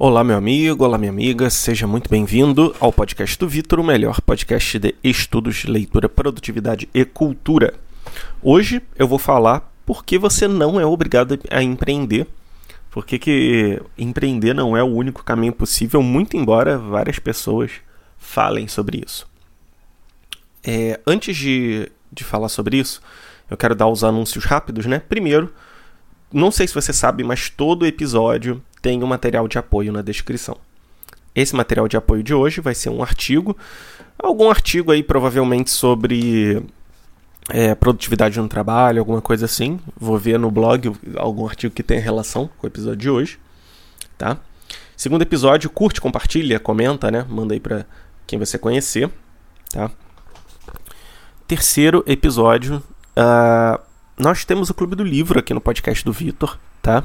Olá, meu amigo, olá, minha amiga, seja muito bem-vindo ao podcast do Vitor, o melhor podcast de estudos, leitura, produtividade e cultura. Hoje eu vou falar por que você não é obrigado a empreender, por que empreender não é o único caminho possível, muito embora várias pessoas falem sobre isso. É, antes de, de falar sobre isso, eu quero dar os anúncios rápidos, né? Primeiro, não sei se você sabe, mas todo episódio tem um material de apoio na descrição. Esse material de apoio de hoje vai ser um artigo, algum artigo aí provavelmente sobre é, produtividade no trabalho, alguma coisa assim. Vou ver no blog algum artigo que tenha relação com o episódio de hoje, tá? Segundo episódio, curte, compartilha, comenta, né? Manda aí para quem você conhecer, tá? Terceiro episódio, uh, nós temos o Clube do Livro aqui no podcast do Vitor, tá?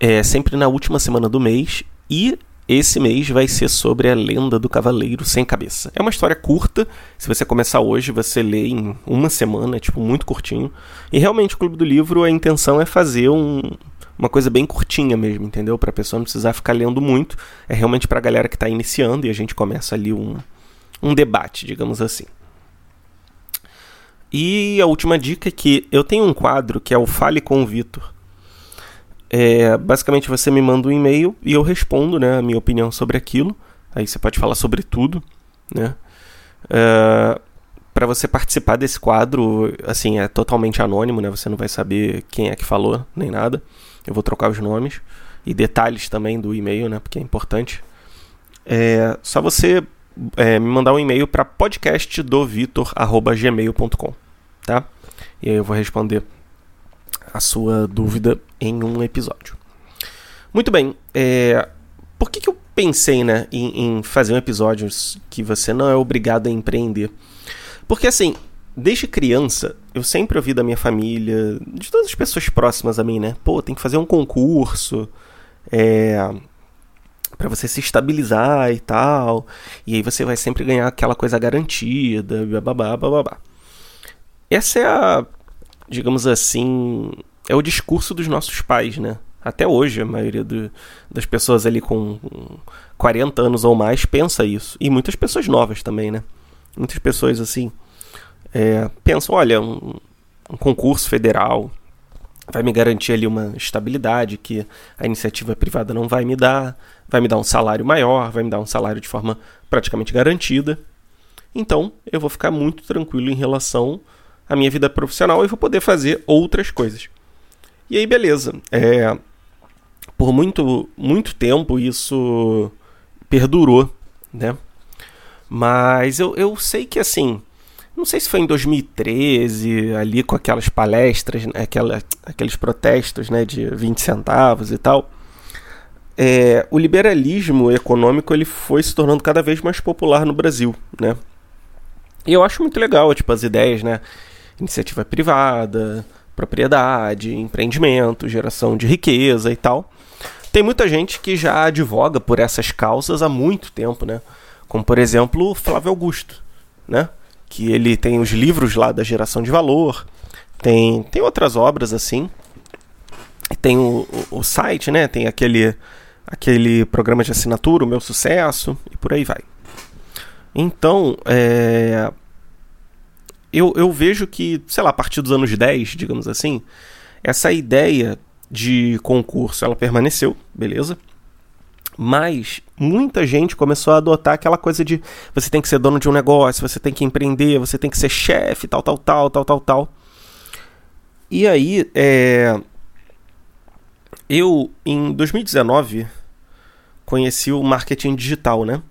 É sempre na última semana do mês e esse mês vai ser sobre a lenda do Cavaleiro Sem Cabeça. É uma história curta, se você começar hoje, você lê em uma semana, é tipo muito curtinho. E realmente o Clube do Livro, a intenção é fazer um, uma coisa bem curtinha mesmo, entendeu? Para a pessoa não precisar ficar lendo muito. É realmente para a galera que está iniciando e a gente começa ali um, um debate, digamos assim. E a última dica é que eu tenho um quadro que é o Fale com o Vitor. É, basicamente você me manda um e-mail e eu respondo né, a minha opinião sobre aquilo. Aí você pode falar sobre tudo. Né? É, para você participar desse quadro, assim, é totalmente anônimo, né? Você não vai saber quem é que falou, nem nada. Eu vou trocar os nomes e detalhes também do e-mail, né? Porque é importante. É só você é, me mandar um e-mail para podcastdovitor.gmail.com, tá? E aí eu vou responder a sua dúvida em um episódio. Muito bem, é, por que, que eu pensei né, em, em fazer um episódio que você não é obrigado a empreender? Porque assim, desde criança, eu sempre ouvi da minha família, de todas as pessoas próximas a mim, né? Pô, tem que fazer um concurso, é, para você se estabilizar e tal. E aí você vai sempre ganhar aquela coisa garantida, babá, babá. Essa é a, digamos assim, é o discurso dos nossos pais, né? Até hoje, a maioria do, das pessoas ali com 40 anos ou mais pensa isso. E muitas pessoas novas também, né? Muitas pessoas, assim, é, pensam: olha, um, um concurso federal vai me garantir ali uma estabilidade que a iniciativa privada não vai me dar, vai me dar um salário maior, vai me dar um salário de forma praticamente garantida. Então, eu vou ficar muito tranquilo em relação à minha vida profissional e vou poder fazer outras coisas. E aí, beleza. É, por muito, muito tempo isso perdurou, né? Mas eu, eu sei que assim, não sei se foi em 2013, ali com aquelas palestras, né, aquela, aqueles protestos né, de 20 centavos e tal. É, o liberalismo econômico ele foi se tornando cada vez mais popular no Brasil, né? E eu acho muito legal, tipo, as ideias, né? Iniciativa privada, propriedade, empreendimento, geração de riqueza e tal. Tem muita gente que já advoga por essas causas há muito tempo, né? Como, por exemplo, Flávio Augusto, né? Que ele tem os livros lá da geração de valor, tem, tem outras obras assim. Tem o, o, o site, né? Tem aquele, aquele programa de assinatura, o meu sucesso, e por aí vai. Então, é, eu, eu vejo que, sei lá, a partir dos anos 10, digamos assim, essa ideia de concurso ela permaneceu, beleza? Mas muita gente começou a adotar aquela coisa de você tem que ser dono de um negócio, você tem que empreender, você tem que ser chefe, tal, tal, tal, tal, tal, tal. E aí, é... eu em 2019 conheci o marketing digital, né?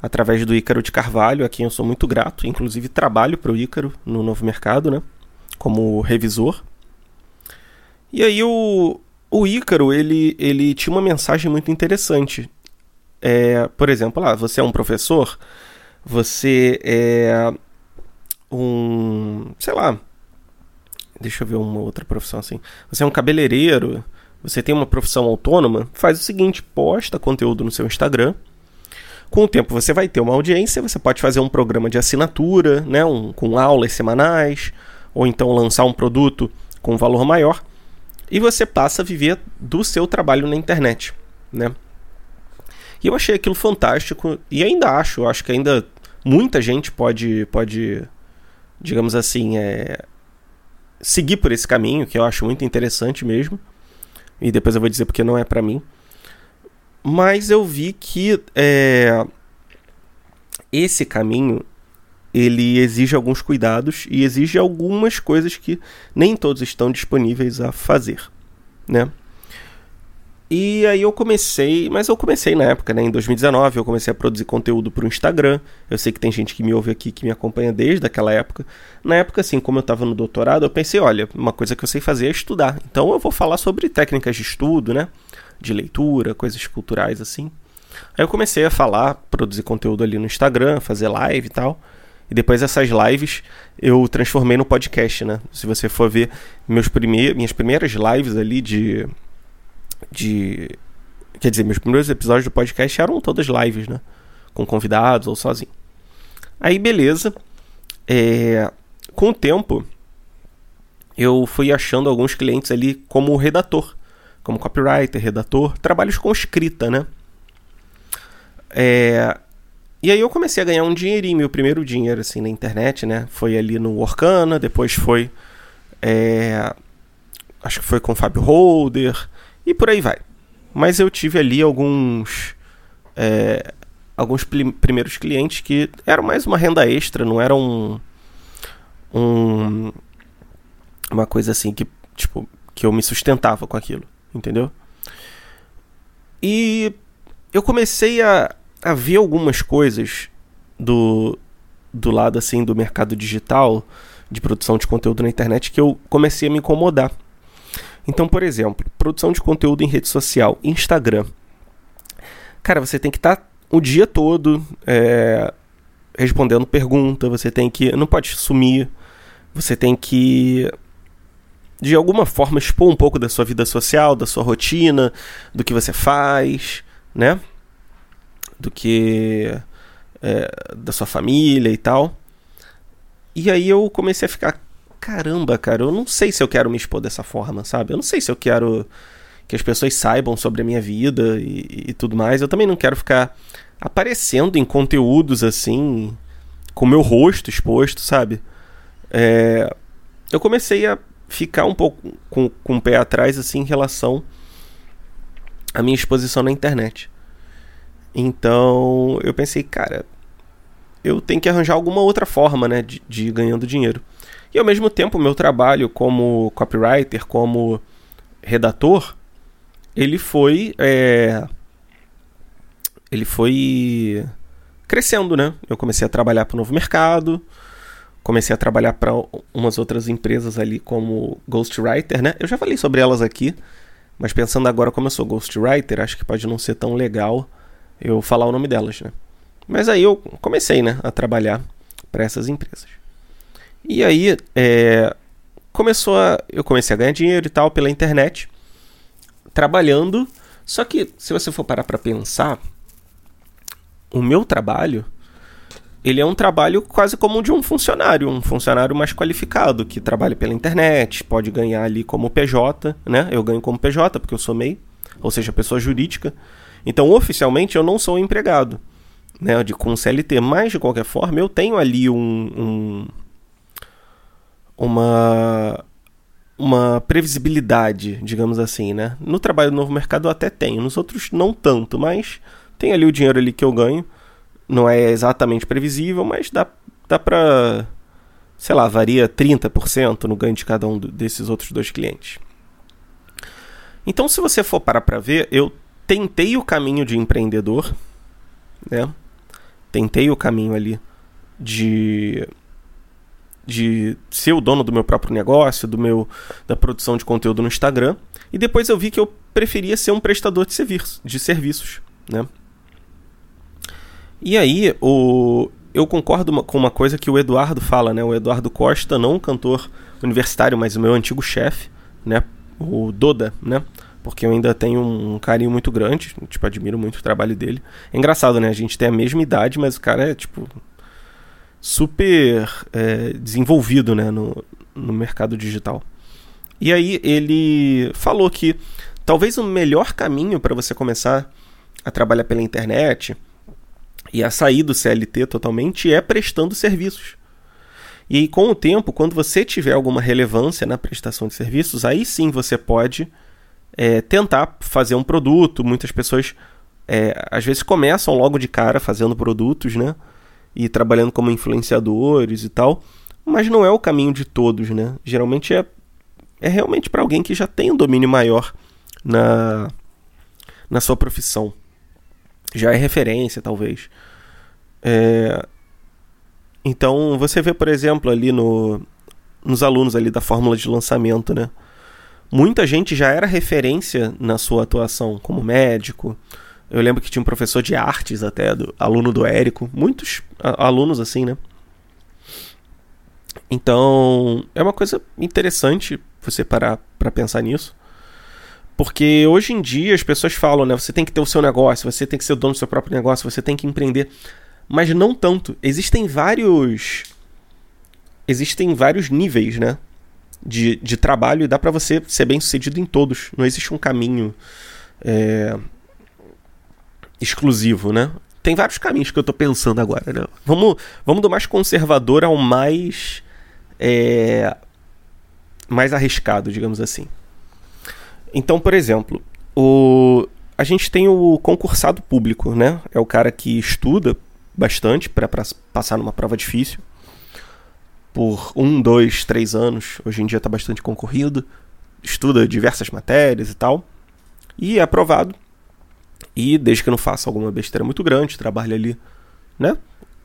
Através do Ícaro de Carvalho, a quem eu sou muito grato. Inclusive, trabalho para o Ícaro no Novo Mercado, né? Como revisor. E aí, o, o Ícaro, ele, ele tinha uma mensagem muito interessante. É, por exemplo, lá, você é um professor, você é um. sei lá. Deixa eu ver uma outra profissão assim. Você é um cabeleireiro, você tem uma profissão autônoma, faz o seguinte: posta conteúdo no seu Instagram com o tempo você vai ter uma audiência, você pode fazer um programa de assinatura, né, um, com aulas semanais, ou então lançar um produto com valor maior, e você passa a viver do seu trabalho na internet, né? E eu achei aquilo fantástico e ainda acho, acho que ainda muita gente pode, pode digamos assim, é, seguir por esse caminho, que eu acho muito interessante mesmo. E depois eu vou dizer porque não é para mim. Mas eu vi que é, esse caminho ele exige alguns cuidados e exige algumas coisas que nem todos estão disponíveis a fazer, né? E aí eu comecei, mas eu comecei na época, né, em 2019, eu comecei a produzir conteúdo para o Instagram. Eu sei que tem gente que me ouve aqui que me acompanha desde aquela época. Na época, assim, como eu estava no doutorado, eu pensei, olha, uma coisa que eu sei fazer é estudar. Então eu vou falar sobre técnicas de estudo, né, de leitura, coisas culturais assim. Aí eu comecei a falar, produzir conteúdo ali no Instagram, fazer live e tal. E depois essas lives eu transformei no podcast, né? Se você for ver meus prime minhas primeiras lives ali de de. Quer dizer, meus primeiros episódios do podcast eram todas lives, né? Com convidados ou sozinho. Aí, beleza. É, com o tempo, eu fui achando alguns clientes ali como redator, como copywriter, redator, trabalhos com escrita, né? É, e aí eu comecei a ganhar um dinheirinho, meu primeiro dinheiro assim na internet, né? Foi ali no Orkana, depois foi. É, acho que foi com o Fábio Holder, e por aí vai. Mas eu tive ali alguns. É, alguns primeiros clientes que eram mais uma renda extra, não era um, um. Uma coisa assim que, tipo, que eu me sustentava com aquilo, entendeu? E eu comecei a, a ver algumas coisas do, do lado assim do mercado digital, de produção de conteúdo na internet, que eu comecei a me incomodar. Então, por exemplo, produção de conteúdo em rede social, Instagram. Cara, você tem que estar tá o dia todo é, respondendo pergunta, você tem que. Não pode sumir, você tem que. De alguma forma expor um pouco da sua vida social, da sua rotina, do que você faz, né? Do que. É, da sua família e tal. E aí eu comecei a ficar, caramba, cara, eu não sei se eu quero me expor dessa forma, sabe? Eu não sei se eu quero que as pessoas saibam sobre a minha vida e, e tudo mais. Eu também não quero ficar aparecendo em conteúdos assim, com meu rosto exposto, sabe? É, eu comecei a ficar um pouco com, com o pé atrás assim em relação à minha exposição na internet. Então eu pensei, cara, eu tenho que arranjar alguma outra forma, né, de, de ir ganhando dinheiro. E ao mesmo tempo, meu trabalho como copywriter, como redator, ele foi. É, ele foi crescendo, né? Eu comecei a trabalhar para o novo mercado, comecei a trabalhar para umas outras empresas ali como ghostwriter, né? Eu já falei sobre elas aqui, mas pensando agora como eu sou ghostwriter, acho que pode não ser tão legal eu falar o nome delas, né? Mas aí eu comecei, né, a trabalhar para essas empresas. E aí, é, começou a, eu comecei a ganhar dinheiro e tal pela internet, trabalhando. Só que, se você for parar para pensar, o meu trabalho, ele é um trabalho quase como de um funcionário, um funcionário mais qualificado, que trabalha pela internet, pode ganhar ali como PJ, né? Eu ganho como PJ porque eu sou MEI, ou seja, pessoa jurídica. Então, oficialmente, eu não sou empregado, né? De, com CLT, mas de qualquer forma, eu tenho ali um, um uma uma previsibilidade, digamos assim, né? No trabalho do novo mercado eu até tenho, nos outros não tanto, mas tem ali o dinheiro ali que eu ganho. Não é exatamente previsível, mas dá, dá pra, sei lá, varia 30% no ganho de cada um desses outros dois clientes. Então, se você for parar pra ver, eu tentei o caminho de empreendedor, né? Tentei o caminho ali de de ser o dono do meu próprio negócio, do meu da produção de conteúdo no Instagram, e depois eu vi que eu preferia ser um prestador de, serviço, de serviços, né? E aí, o, eu concordo com uma coisa que o Eduardo fala, né? O Eduardo Costa, não um cantor universitário, mas o meu antigo chefe, né? O Doda, né? Porque eu ainda tenho um carinho muito grande, tipo, admiro muito o trabalho dele. É engraçado, né? A gente tem a mesma idade, mas o cara é, tipo, super é, desenvolvido né, no, no mercado digital. E aí ele falou que talvez o melhor caminho para você começar a trabalhar pela internet e a sair do CLT totalmente é prestando serviços. E com o tempo, quando você tiver alguma relevância na prestação de serviços, aí sim você pode é, tentar fazer um produto. Muitas pessoas é, às vezes começam logo de cara fazendo produtos, né? E trabalhando como influenciadores e tal. Mas não é o caminho de todos, né? Geralmente é, é realmente para alguém que já tem um domínio maior na, na sua profissão. Já é referência, talvez. É, então, você vê, por exemplo, ali no, nos alunos ali da fórmula de lançamento, né? Muita gente já era referência na sua atuação como médico. Eu lembro que tinha um professor de artes até, do, aluno do Érico. Muitos alunos assim, né? Então, é uma coisa interessante você parar para pensar nisso. Porque hoje em dia as pessoas falam, né? Você tem que ter o seu negócio, você tem que ser dono do seu próprio negócio, você tem que empreender mas não tanto. Existem vários existem vários níveis, né, de, de trabalho e dá para você ser bem sucedido em todos. Não existe um caminho é, exclusivo, né? Tem vários caminhos que eu tô pensando agora, né? Vamos, vamos do mais conservador ao mais é, mais arriscado, digamos assim. Então, por exemplo, o, a gente tem o concursado público, né? É o cara que estuda bastante para passar numa prova difícil. Por um, dois, três anos. Hoje em dia está bastante concorrido. Estuda diversas matérias e tal. E é aprovado. E desde que não faça alguma besteira muito grande, trabalhe ali, né?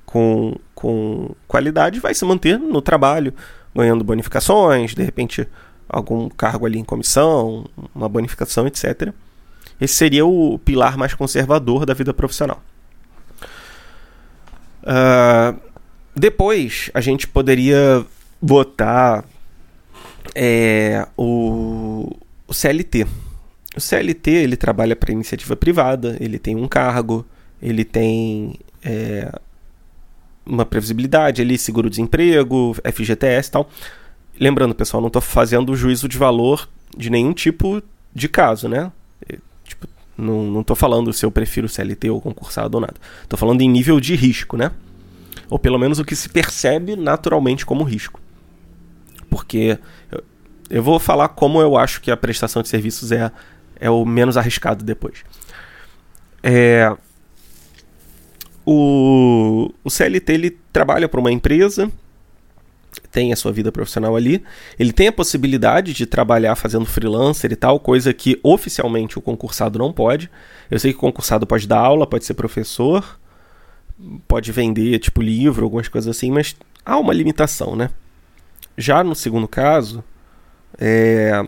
Com, com qualidade, vai se manter no trabalho, ganhando bonificações, de repente algum cargo ali em comissão, uma bonificação, etc. Esse seria o pilar mais conservador da vida profissional. Uh, depois a gente poderia botar é, o, o CLT. O CLT ele trabalha para iniciativa privada, ele tem um cargo, ele tem é, uma previsibilidade, ele seguro-desemprego, FGTS e tal. Lembrando, pessoal, não estou fazendo juízo de valor de nenhum tipo de caso, né? Não, não tô falando se eu prefiro CLT ou concursado ou nada. Tô falando em nível de risco, né? Ou pelo menos o que se percebe naturalmente como risco. Porque eu, eu vou falar como eu acho que a prestação de serviços é, é o menos arriscado depois. É, o, o CLT ele trabalha para uma empresa tem a sua vida profissional ali. Ele tem a possibilidade de trabalhar fazendo freelancer e tal, coisa que oficialmente o concursado não pode. Eu sei que o concursado pode dar aula, pode ser professor, pode vender tipo livro, algumas coisas assim, mas há uma limitação, né? Já no segundo caso, é...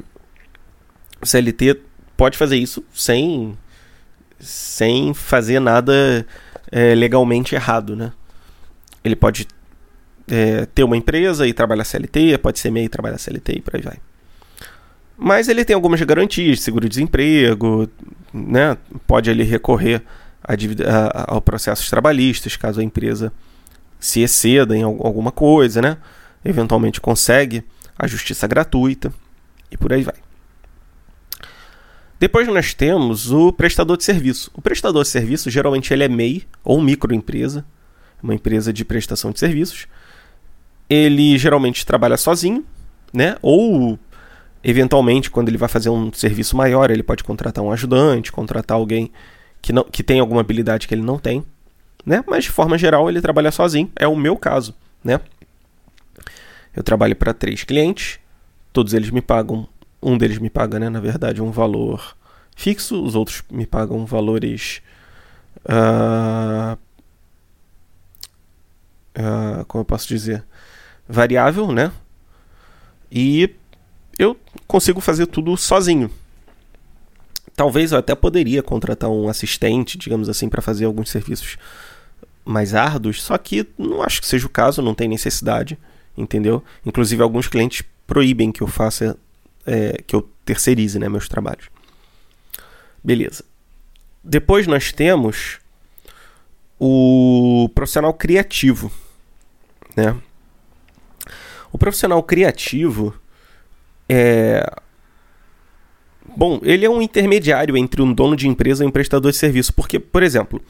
o CLT pode fazer isso sem, sem fazer nada é, legalmente errado, né? Ele pode é, ter uma empresa e trabalhar CLT, pode ser MEI e trabalhar CLT e por aí vai. Mas ele tem algumas garantias, seguro-desemprego, né? pode ele recorrer a dívida, a, ao processos trabalhistas, caso a empresa se exceda em alguma coisa, né? eventualmente consegue a justiça gratuita e por aí vai. Depois nós temos o prestador de serviço. O prestador de serviço geralmente ele é MEI ou microempresa, uma empresa de prestação de serviços ele geralmente trabalha sozinho, né? Ou eventualmente, quando ele vai fazer um serviço maior, ele pode contratar um ajudante, contratar alguém que, não, que tem alguma habilidade que ele não tem, né? Mas de forma geral ele trabalha sozinho. É o meu caso, né? Eu trabalho para três clientes, todos eles me pagam, um deles me paga, né? Na verdade, um valor fixo, os outros me pagam valores uh, uh, como eu posso dizer, variável, né? E eu consigo fazer tudo sozinho. Talvez eu até poderia contratar um assistente, digamos assim, para fazer alguns serviços mais árduos, só que não acho que seja o caso, não tem necessidade, entendeu? Inclusive alguns clientes proíbem que eu faça, é, que eu terceirize, né, meus trabalhos. Beleza. Depois nós temos o profissional criativo, né? O profissional criativo é Bom, ele é um intermediário entre um dono de empresa e um prestador de serviço, porque, por exemplo,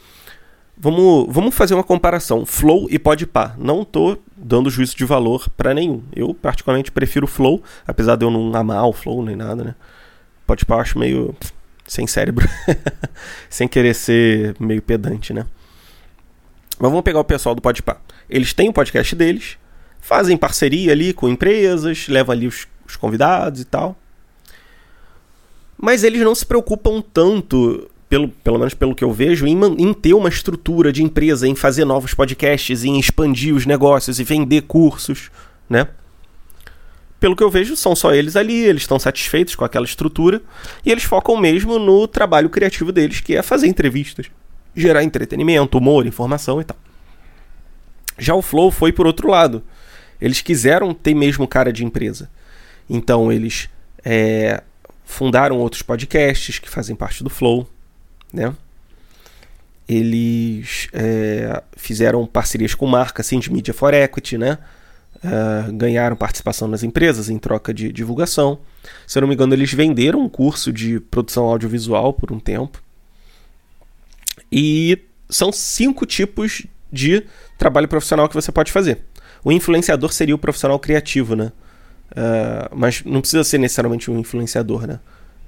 vamos, vamos fazer uma comparação, Flow e Podpah. Não estou dando juízo de valor para nenhum. Eu particularmente prefiro Flow, apesar de eu não amar o Flow nem nada, né? Podpah acho meio sem cérebro, sem querer ser meio pedante, né? Mas vamos pegar o pessoal do Podpah. Eles têm o podcast deles, fazem parceria ali com empresas, levam ali os, os convidados e tal. Mas eles não se preocupam tanto, pelo, pelo menos pelo que eu vejo, em, em ter uma estrutura de empresa, em fazer novos podcasts, em expandir os negócios e vender cursos, né? Pelo que eu vejo, são só eles ali, eles estão satisfeitos com aquela estrutura e eles focam mesmo no trabalho criativo deles, que é fazer entrevistas, gerar entretenimento, humor, informação e tal. Já o Flow foi por outro lado. Eles quiseram ter mesmo cara de empresa. Então eles é, fundaram outros podcasts que fazem parte do Flow, né? Eles é, fizeram parcerias com marcas assim, de Media for Equity, né? Uh, ganharam participação nas empresas em troca de divulgação. Se eu não me engano, eles venderam um curso de produção audiovisual por um tempo. E são cinco tipos de trabalho profissional que você pode fazer. O influenciador seria o profissional criativo, né? Uh, mas não precisa ser necessariamente um influenciador, né?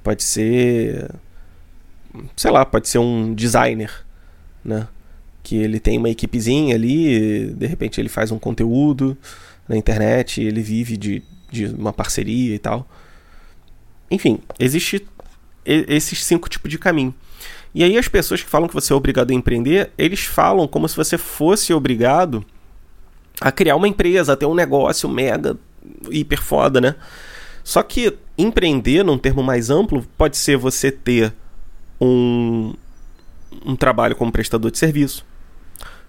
Pode ser. Sei lá, pode ser um designer, né? Que ele tem uma equipezinha ali, de repente ele faz um conteúdo na internet, ele vive de, de uma parceria e tal. Enfim, existe esses cinco tipos de caminho. E aí as pessoas que falam que você é obrigado a empreender, eles falam como se você fosse obrigado a criar uma empresa, a ter um negócio mega hiper foda, né? Só que empreender, num termo mais amplo, pode ser você ter um, um trabalho como prestador de serviço.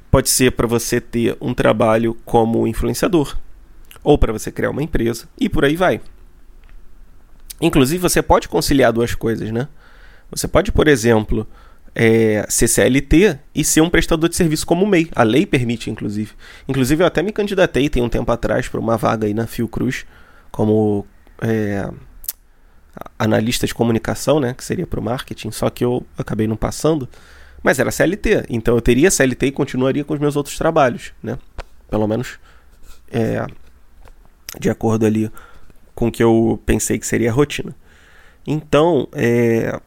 Pode ser para você ter um trabalho como influenciador. Ou para você criar uma empresa. E por aí vai. Inclusive, você pode conciliar duas coisas, né? Você pode, por exemplo, é, ser CLT e ser um prestador de serviço como MEI. A lei permite, inclusive. Inclusive, eu até me candidatei tem um tempo atrás para uma vaga aí na Fiocruz como é, analista de comunicação, né? Que seria para o marketing, só que eu acabei não passando. Mas era CLT, então eu teria CLT e continuaria com os meus outros trabalhos, né? Pelo menos é, de acordo ali com o que eu pensei que seria a rotina. Então, é,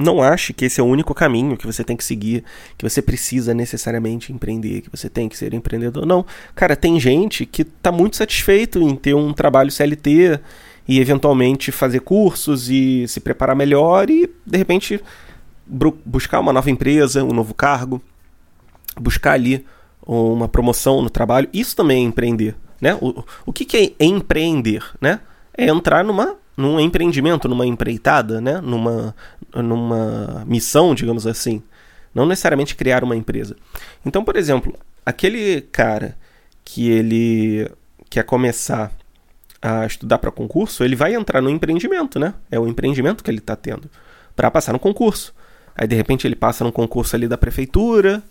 não ache que esse é o único caminho que você tem que seguir, que você precisa necessariamente empreender, que você tem que ser empreendedor. Não. Cara, tem gente que está muito satisfeito em ter um trabalho CLT e eventualmente fazer cursos e se preparar melhor e de repente buscar uma nova empresa, um novo cargo, buscar ali uma promoção no trabalho. Isso também é empreender, né? O, o que, que é empreender, né? É entrar numa num empreendimento, numa empreitada, né? numa, numa missão, digamos assim. Não necessariamente criar uma empresa. Então, por exemplo, aquele cara que ele quer começar a estudar para concurso, ele vai entrar no empreendimento, né? É o empreendimento que ele está tendo para passar no concurso. Aí de repente ele passa num concurso ali da prefeitura,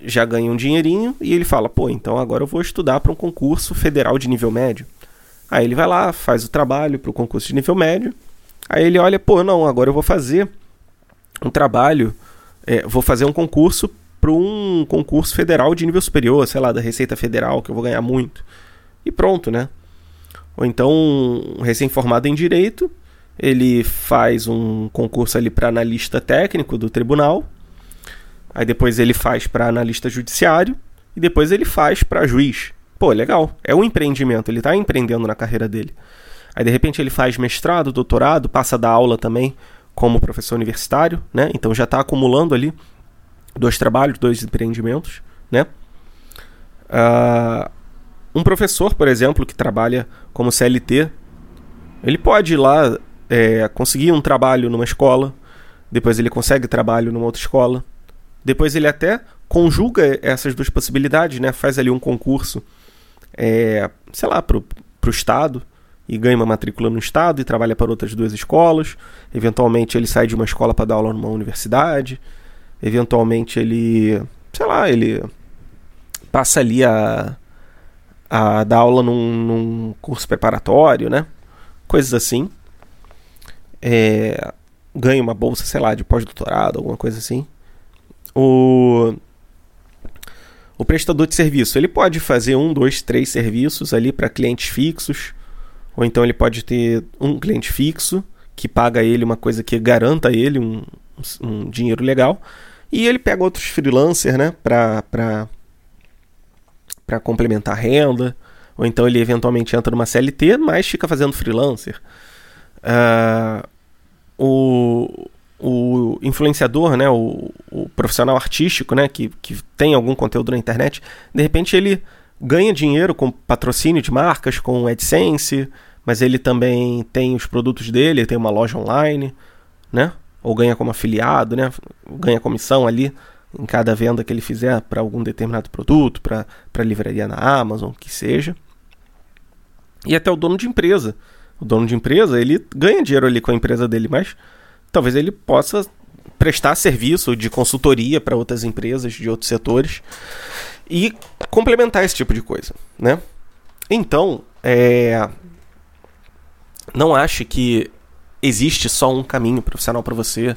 já ganha um dinheirinho e ele fala: "Pô, então agora eu vou estudar para um concurso federal de nível médio". Aí ele vai lá, faz o trabalho para o concurso de nível médio. Aí ele olha, pô, não, agora eu vou fazer um trabalho, é, vou fazer um concurso para um concurso federal de nível superior, sei lá, da Receita Federal, que eu vou ganhar muito. E pronto, né? Ou então, um recém-formado em direito, ele faz um concurso ali para analista técnico do tribunal. Aí depois ele faz para analista judiciário e depois ele faz para juiz. Pô, legal. É um empreendimento, ele está empreendendo na carreira dele. Aí de repente ele faz mestrado, doutorado, passa a dar aula também como professor universitário, né? Então já está acumulando ali dois trabalhos, dois empreendimentos, né? Uh, um professor, por exemplo, que trabalha como CLT, ele pode ir lá é, conseguir um trabalho numa escola, depois ele consegue trabalho numa outra escola, depois ele até conjuga essas duas possibilidades, né? Faz ali um concurso é, sei lá, para o Estado e ganha uma matrícula no Estado e trabalha para outras duas escolas. Eventualmente ele sai de uma escola para dar aula numa universidade. Eventualmente ele, sei lá, ele passa ali a, a dar aula num, num curso preparatório, né? Coisas assim. é, ganha uma bolsa, sei lá, de pós-doutorado, alguma coisa assim. O, o prestador de serviço, ele pode fazer um, dois, três serviços ali para clientes fixos, ou então ele pode ter um cliente fixo que paga ele uma coisa que garanta ele um, um dinheiro legal, e ele pega outros freelancers, né, para para complementar a renda, ou então ele eventualmente entra numa CLT, mas fica fazendo freelancer. Uh, o, o influenciador, né, o, o, profissional artístico, né, que, que tem algum conteúdo na internet, de repente ele ganha dinheiro com patrocínio de marcas, com AdSense, mas ele também tem os produtos dele, tem uma loja online, né, ou ganha como afiliado, né, ganha comissão ali em cada venda que ele fizer para algum determinado produto, para livraria na Amazon, que seja. E até o dono de empresa. O dono de empresa, ele ganha dinheiro ali com a empresa dele, mas talvez ele possa prestar serviço de consultoria para outras empresas de outros setores e complementar esse tipo de coisa, né? Então, é... não ache que existe só um caminho profissional para você,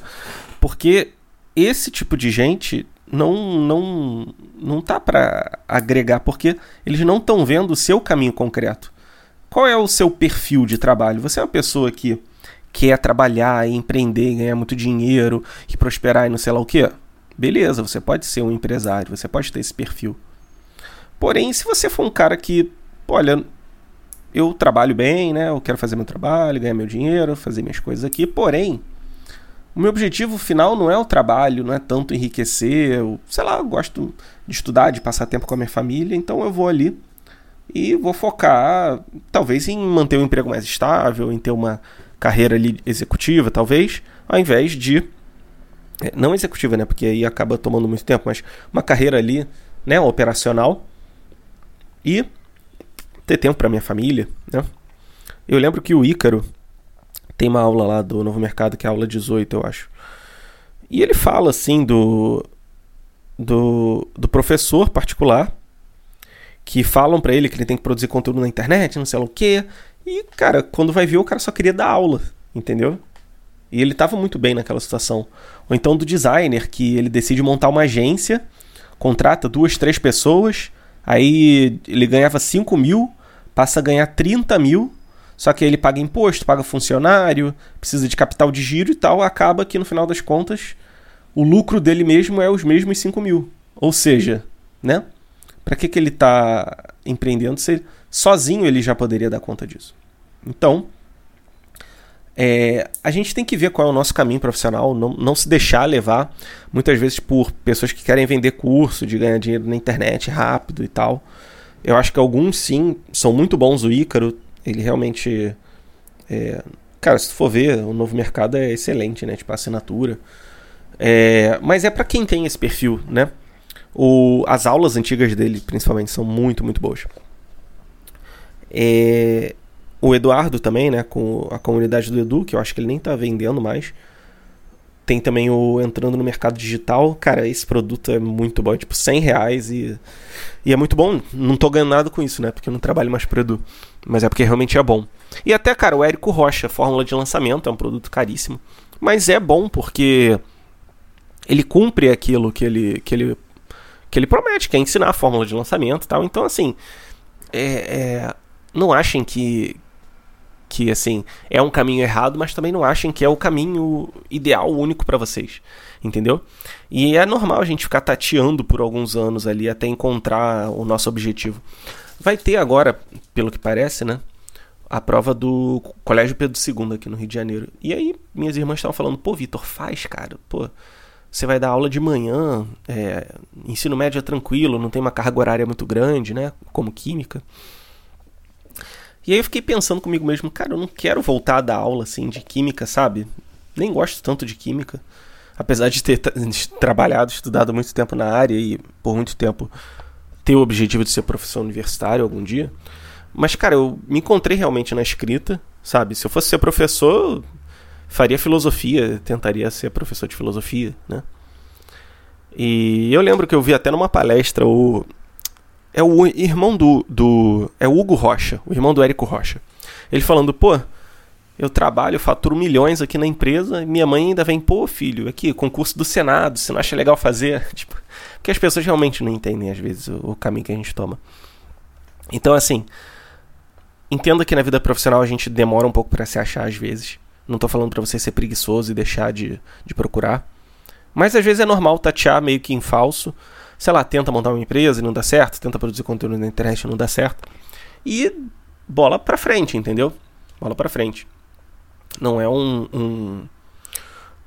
porque esse tipo de gente não não não tá para agregar porque eles não estão vendo o seu caminho concreto. Qual é o seu perfil de trabalho? Você é uma pessoa que quer trabalhar, empreender, ganhar muito dinheiro e prosperar e não sei lá o que? Beleza, você pode ser um empresário, você pode ter esse perfil. Porém, se você for um cara que, olha, eu trabalho bem, né? Eu quero fazer meu trabalho, ganhar meu dinheiro, fazer minhas coisas aqui, porém, o meu objetivo final não é o trabalho, não é tanto enriquecer, eu, sei lá, eu gosto de estudar, de passar tempo com a minha família, então eu vou ali e vou focar, talvez, em manter um emprego mais estável, em ter uma carreira ali executiva, talvez, ao invés de. É, não executiva, né? Porque aí acaba tomando muito tempo, mas uma carreira ali, né? Operacional. E ter tempo para minha família, né? Eu lembro que o Ícaro, tem uma aula lá do Novo Mercado, que é a aula 18, eu acho. E ele fala assim do do, do professor particular que falam para ele que ele tem que produzir conteúdo na internet, não sei lá o quê. E, cara, quando vai ver, o cara só queria dar aula, entendeu? E ele tava muito bem naquela situação. Ou então do designer, que ele decide montar uma agência, contrata duas, três pessoas, aí ele ganhava 5 mil, passa a ganhar 30 mil, só que ele paga imposto, paga funcionário, precisa de capital de giro e tal, acaba que no final das contas o lucro dele mesmo é os mesmos 5 mil. Ou seja, né? Para que, que ele está empreendendo se sozinho ele já poderia dar conta disso? Então, é, a gente tem que ver qual é o nosso caminho profissional, não, não se deixar levar muitas vezes por pessoas que querem vender curso, de ganhar dinheiro na internet rápido e tal. Eu acho que alguns sim são muito bons. O Ícaro ele realmente. É, cara, se tu for ver, o novo mercado é excelente, né? Tipo, assinatura. É, mas é para quem tem esse perfil, né? O, as aulas antigas dele, principalmente, são muito, muito boas. É, o Eduardo também, né? Com a comunidade do Edu, que eu acho que ele nem tá vendendo mais. Tem também o entrando no mercado digital. Cara, esse produto é muito bom, é tipo 100 reais e, e é muito bom. Não tô ganhando nada com isso, né? Porque eu não trabalho mais pro Edu. Mas é porque realmente é bom. E até, cara, o Érico Rocha, fórmula de lançamento, é um produto caríssimo. Mas é bom porque ele cumpre aquilo que ele, que ele, que ele promete, que é ensinar a fórmula de lançamento e tal. Então, assim, é, é, não achem que, que assim é um caminho errado, mas também não achem que é o caminho ideal, único para vocês, entendeu? E é normal a gente ficar tateando por alguns anos ali até encontrar o nosso objetivo. Vai ter agora, pelo que parece, né? A prova do Colégio Pedro II aqui no Rio de Janeiro. E aí, minhas irmãs estavam falando, pô, Vitor, faz, cara. Pô, você vai dar aula de manhã, é, ensino médio é tranquilo, não tem uma carga horária muito grande, né? Como química. E aí eu fiquei pensando comigo mesmo, cara, eu não quero voltar a dar aula assim de química, sabe? Nem gosto tanto de química. Apesar de ter trabalhado, estudado muito tempo na área e por muito tempo ter o objetivo de ser professor universitário algum dia. Mas, cara, eu me encontrei realmente na escrita, sabe? Se eu fosse ser professor, faria filosofia, tentaria ser professor de filosofia, né? E eu lembro que eu vi até numa palestra o é o irmão do, do. É o Hugo Rocha, o irmão do Érico Rocha. Ele falando, pô, eu trabalho, faturo milhões aqui na empresa, minha mãe ainda vem, pô, filho, aqui, concurso do Senado, você não acha legal fazer? Tipo, porque as pessoas realmente não entendem, às vezes, o, o caminho que a gente toma. Então, assim, entenda que na vida profissional a gente demora um pouco para se achar, às vezes. Não tô falando para você ser preguiçoso e deixar de, de procurar. Mas às vezes é normal tatear meio que em falso. Sei lá, tenta montar uma empresa e não dá certo, tenta produzir conteúdo na internet e não dá certo. E bola pra frente, entendeu? Bola pra frente. Não é um, um,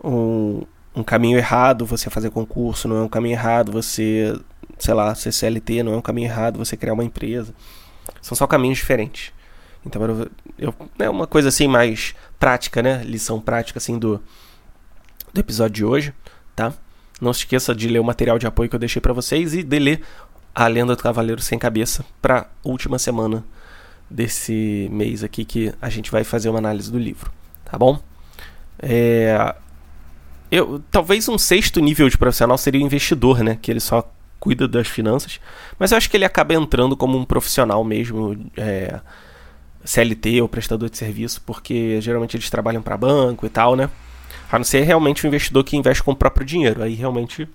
um, um caminho errado você fazer concurso, não é um caminho errado você, sei lá, ser CLT, não é um caminho errado você criar uma empresa. São só caminhos diferentes. Então, eu, é uma coisa assim mais prática, né? Lição prática assim do, do episódio de hoje, tá? Não se esqueça de ler o material de apoio que eu deixei para vocês e de ler A Lenda do Cavaleiro Sem Cabeça para última semana desse mês aqui que a gente vai fazer uma análise do livro tá bom? É, eu, talvez um sexto nível de profissional seria o investidor, né? Que ele só cuida das finanças. Mas eu acho que ele acaba entrando como um profissional mesmo, é, CLT ou prestador de serviço, porque geralmente eles trabalham para banco e tal, né? A não ser realmente um investidor que investe com o próprio dinheiro. Aí realmente,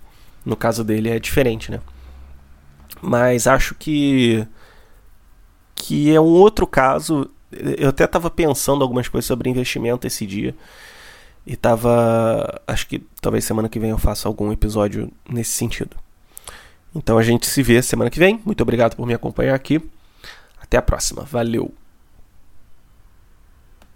no caso dele, é diferente, né? Mas acho que que é um outro caso eu até estava pensando algumas coisas sobre investimento esse dia. E tava. Acho que talvez semana que vem eu faça algum episódio nesse sentido. Então a gente se vê semana que vem. Muito obrigado por me acompanhar aqui. Até a próxima. Valeu!